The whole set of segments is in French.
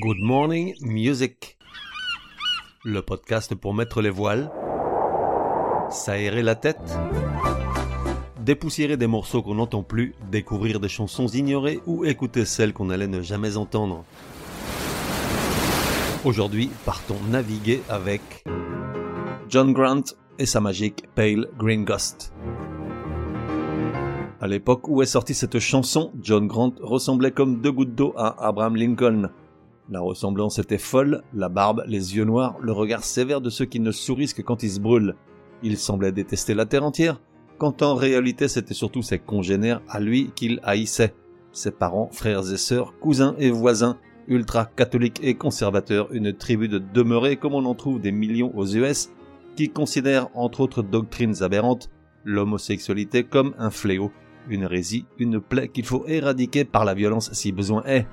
Good Morning Music. Le podcast pour mettre les voiles, s'aérer la tête, dépoussiérer des morceaux qu'on n'entend plus, découvrir des chansons ignorées ou écouter celles qu'on allait ne jamais entendre. Aujourd'hui, partons naviguer avec John Grant et sa magique Pale Green Ghost. À l'époque où est sortie cette chanson, John Grant ressemblait comme deux gouttes d'eau à Abraham Lincoln. La ressemblance était folle, la barbe, les yeux noirs, le regard sévère de ceux qui ne sourient que quand ils se brûlent. Il semblait détester la terre entière, quand en réalité c'était surtout ses congénères à lui qu'il haïssait. Ses parents, frères et sœurs, cousins et voisins, ultra catholiques et conservateurs, une tribu de demeurés comme on en trouve des millions aux US, qui considèrent entre autres doctrines aberrantes l'homosexualité comme un fléau une hérésie, une plaie qu'il faut éradiquer par la violence si besoin est.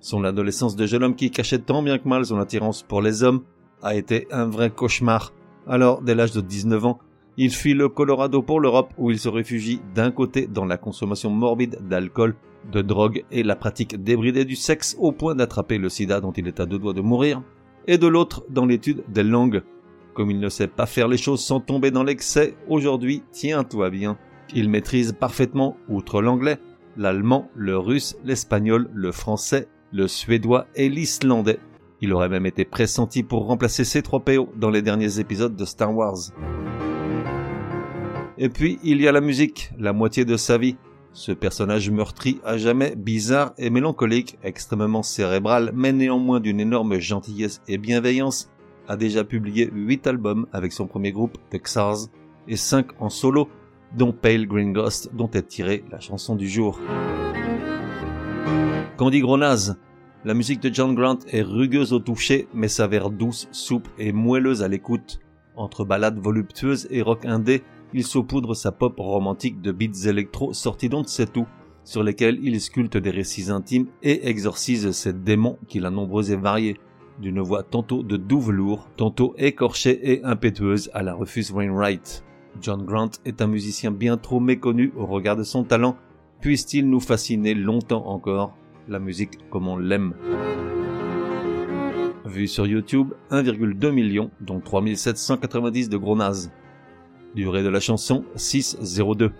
Son adolescence de jeune homme qui cachait tant bien que mal son attirance pour les hommes a été un vrai cauchemar. Alors, dès l'âge de 19 ans, il fuit le Colorado pour l'Europe où il se réfugie d'un côté dans la consommation morbide d'alcool, de drogue et la pratique débridée du sexe au point d'attraper le sida dont il est à deux doigts de mourir, et de l'autre dans l'étude des langues. Comme il ne sait pas faire les choses sans tomber dans l'excès, aujourd'hui, tiens-toi bien, il maîtrise parfaitement, outre l'anglais, l'allemand, le russe, l'espagnol, le français, le suédois et l'islandais. Il aurait même été pressenti pour remplacer ces 3 PO dans les derniers épisodes de Star Wars. Et puis, il y a la musique, la moitié de sa vie. Ce personnage meurtri à jamais, bizarre et mélancolique, extrêmement cérébral, mais néanmoins d'une énorme gentillesse et bienveillance, a déjà publié 8 albums avec son premier groupe, The Xars, et 5 en solo, dont Pale Green Ghost, dont est tirée la chanson du jour. Candy Gronaz, la musique de John Grant est rugueuse au toucher, mais s'avère douce, souple et moelleuse à l'écoute. Entre ballades voluptueuses et rock indé, il saupoudre sa pop romantique de beats électro sortis d'on ne sait où, sur lesquels il sculpte des récits intimes et exorcise ses démons qu'il a nombreux et variés, d'une voix tantôt de doux velours, tantôt écorchée et impétueuse à la refuse Wainwright. John Grant est un musicien bien trop méconnu au regard de son talent, puisse-t-il nous fasciner longtemps encore, la musique comme on l'aime. Vu sur YouTube, 1,2 million, dont 3790 de gros nazes. Durée de la chanson, 6.02.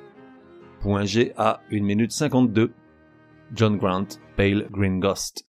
Point G à 1 minute 52. John Grant, Pale Green Ghost.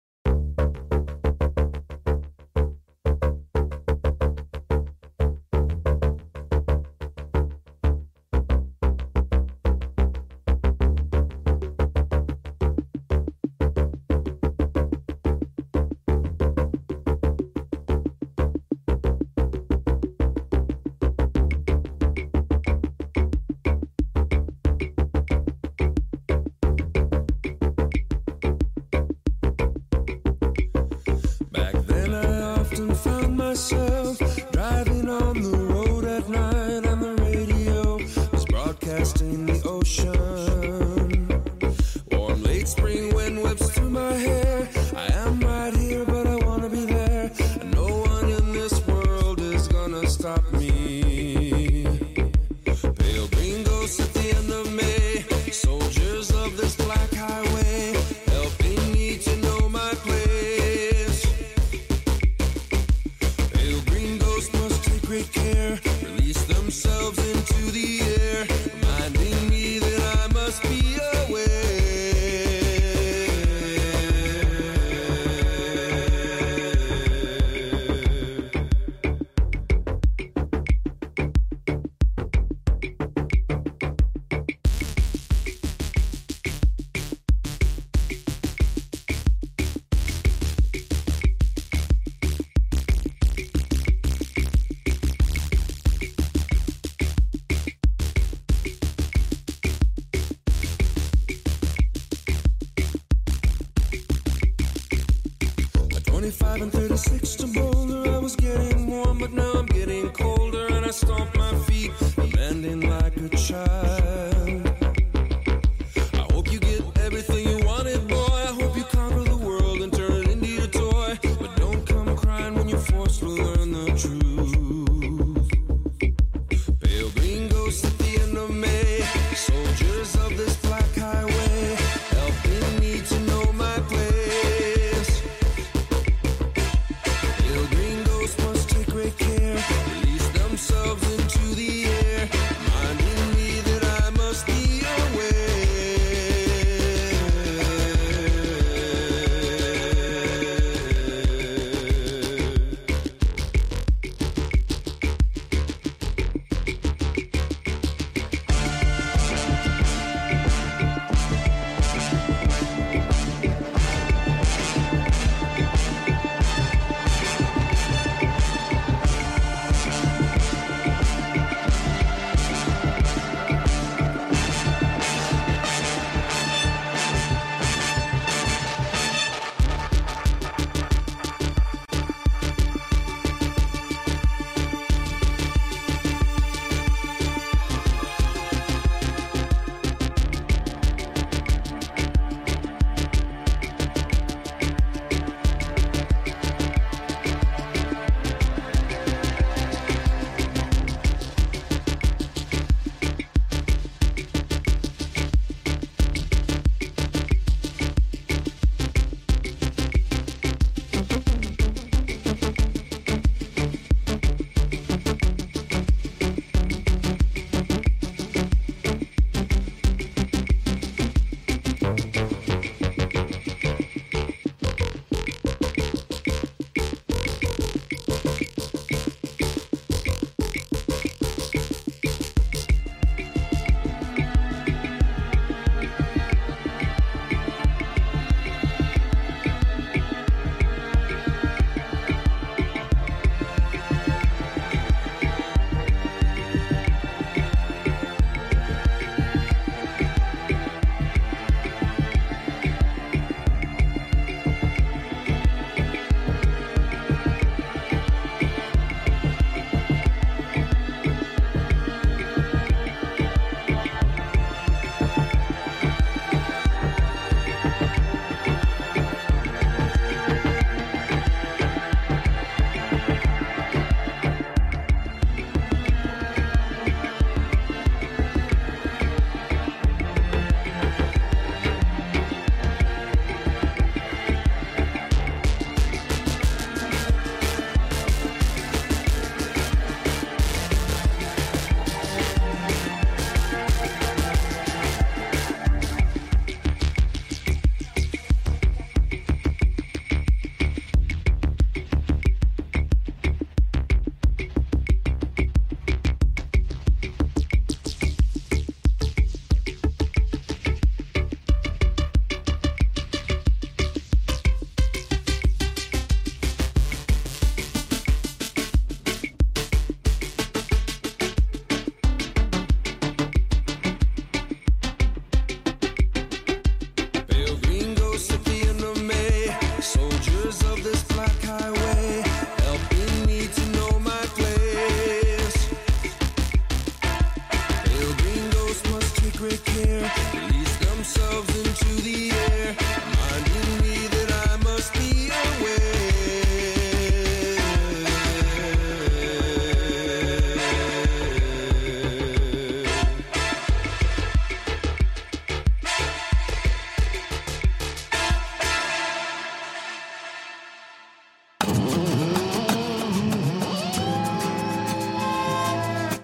my head. six to Boulder. I was getting warm, but now I'm getting colder, and I stomp my feet, demanding like a child.